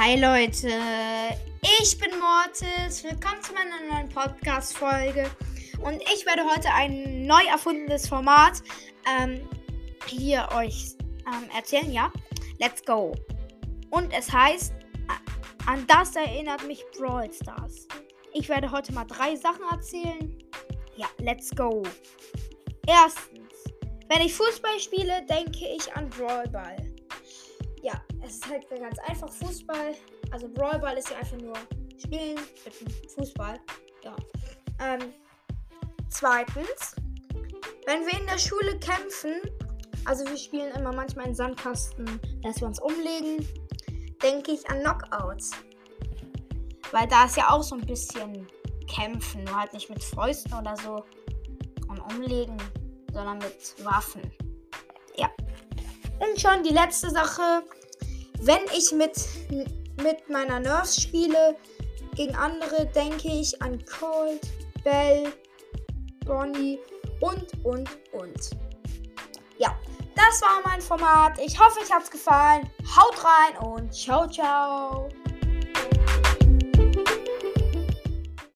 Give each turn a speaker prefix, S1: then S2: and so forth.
S1: Hi Leute, ich bin Mortis. Willkommen zu meiner neuen Podcast-Folge. Und ich werde heute ein neu erfundenes Format ähm, hier euch ähm, erzählen. Ja, let's go. Und es heißt, an das erinnert mich Brawl Stars. Ich werde heute mal drei Sachen erzählen. Ja, let's go. Erstens, wenn ich Fußball spiele, denke ich an Brawlball ja, es ist halt ganz einfach Fußball. Also Brawlball ist ja einfach nur spielen mit Fußball. Ja. Ähm, zweitens, wenn wir in der Schule kämpfen, also wir spielen immer manchmal in Sandkasten, dass wir uns umlegen, denke ich an Knockouts. Weil da ist ja auch so ein bisschen kämpfen, nur halt nicht mit Fäusten oder so und umlegen, sondern mit Waffen. Und schon die letzte Sache. Wenn ich mit, mit meiner Nurse spiele gegen andere, denke ich an Colt, Bell, Bonnie und, und, und. Ja, das war mein Format. Ich hoffe, euch hat es gefallen. Haut rein und ciao, ciao.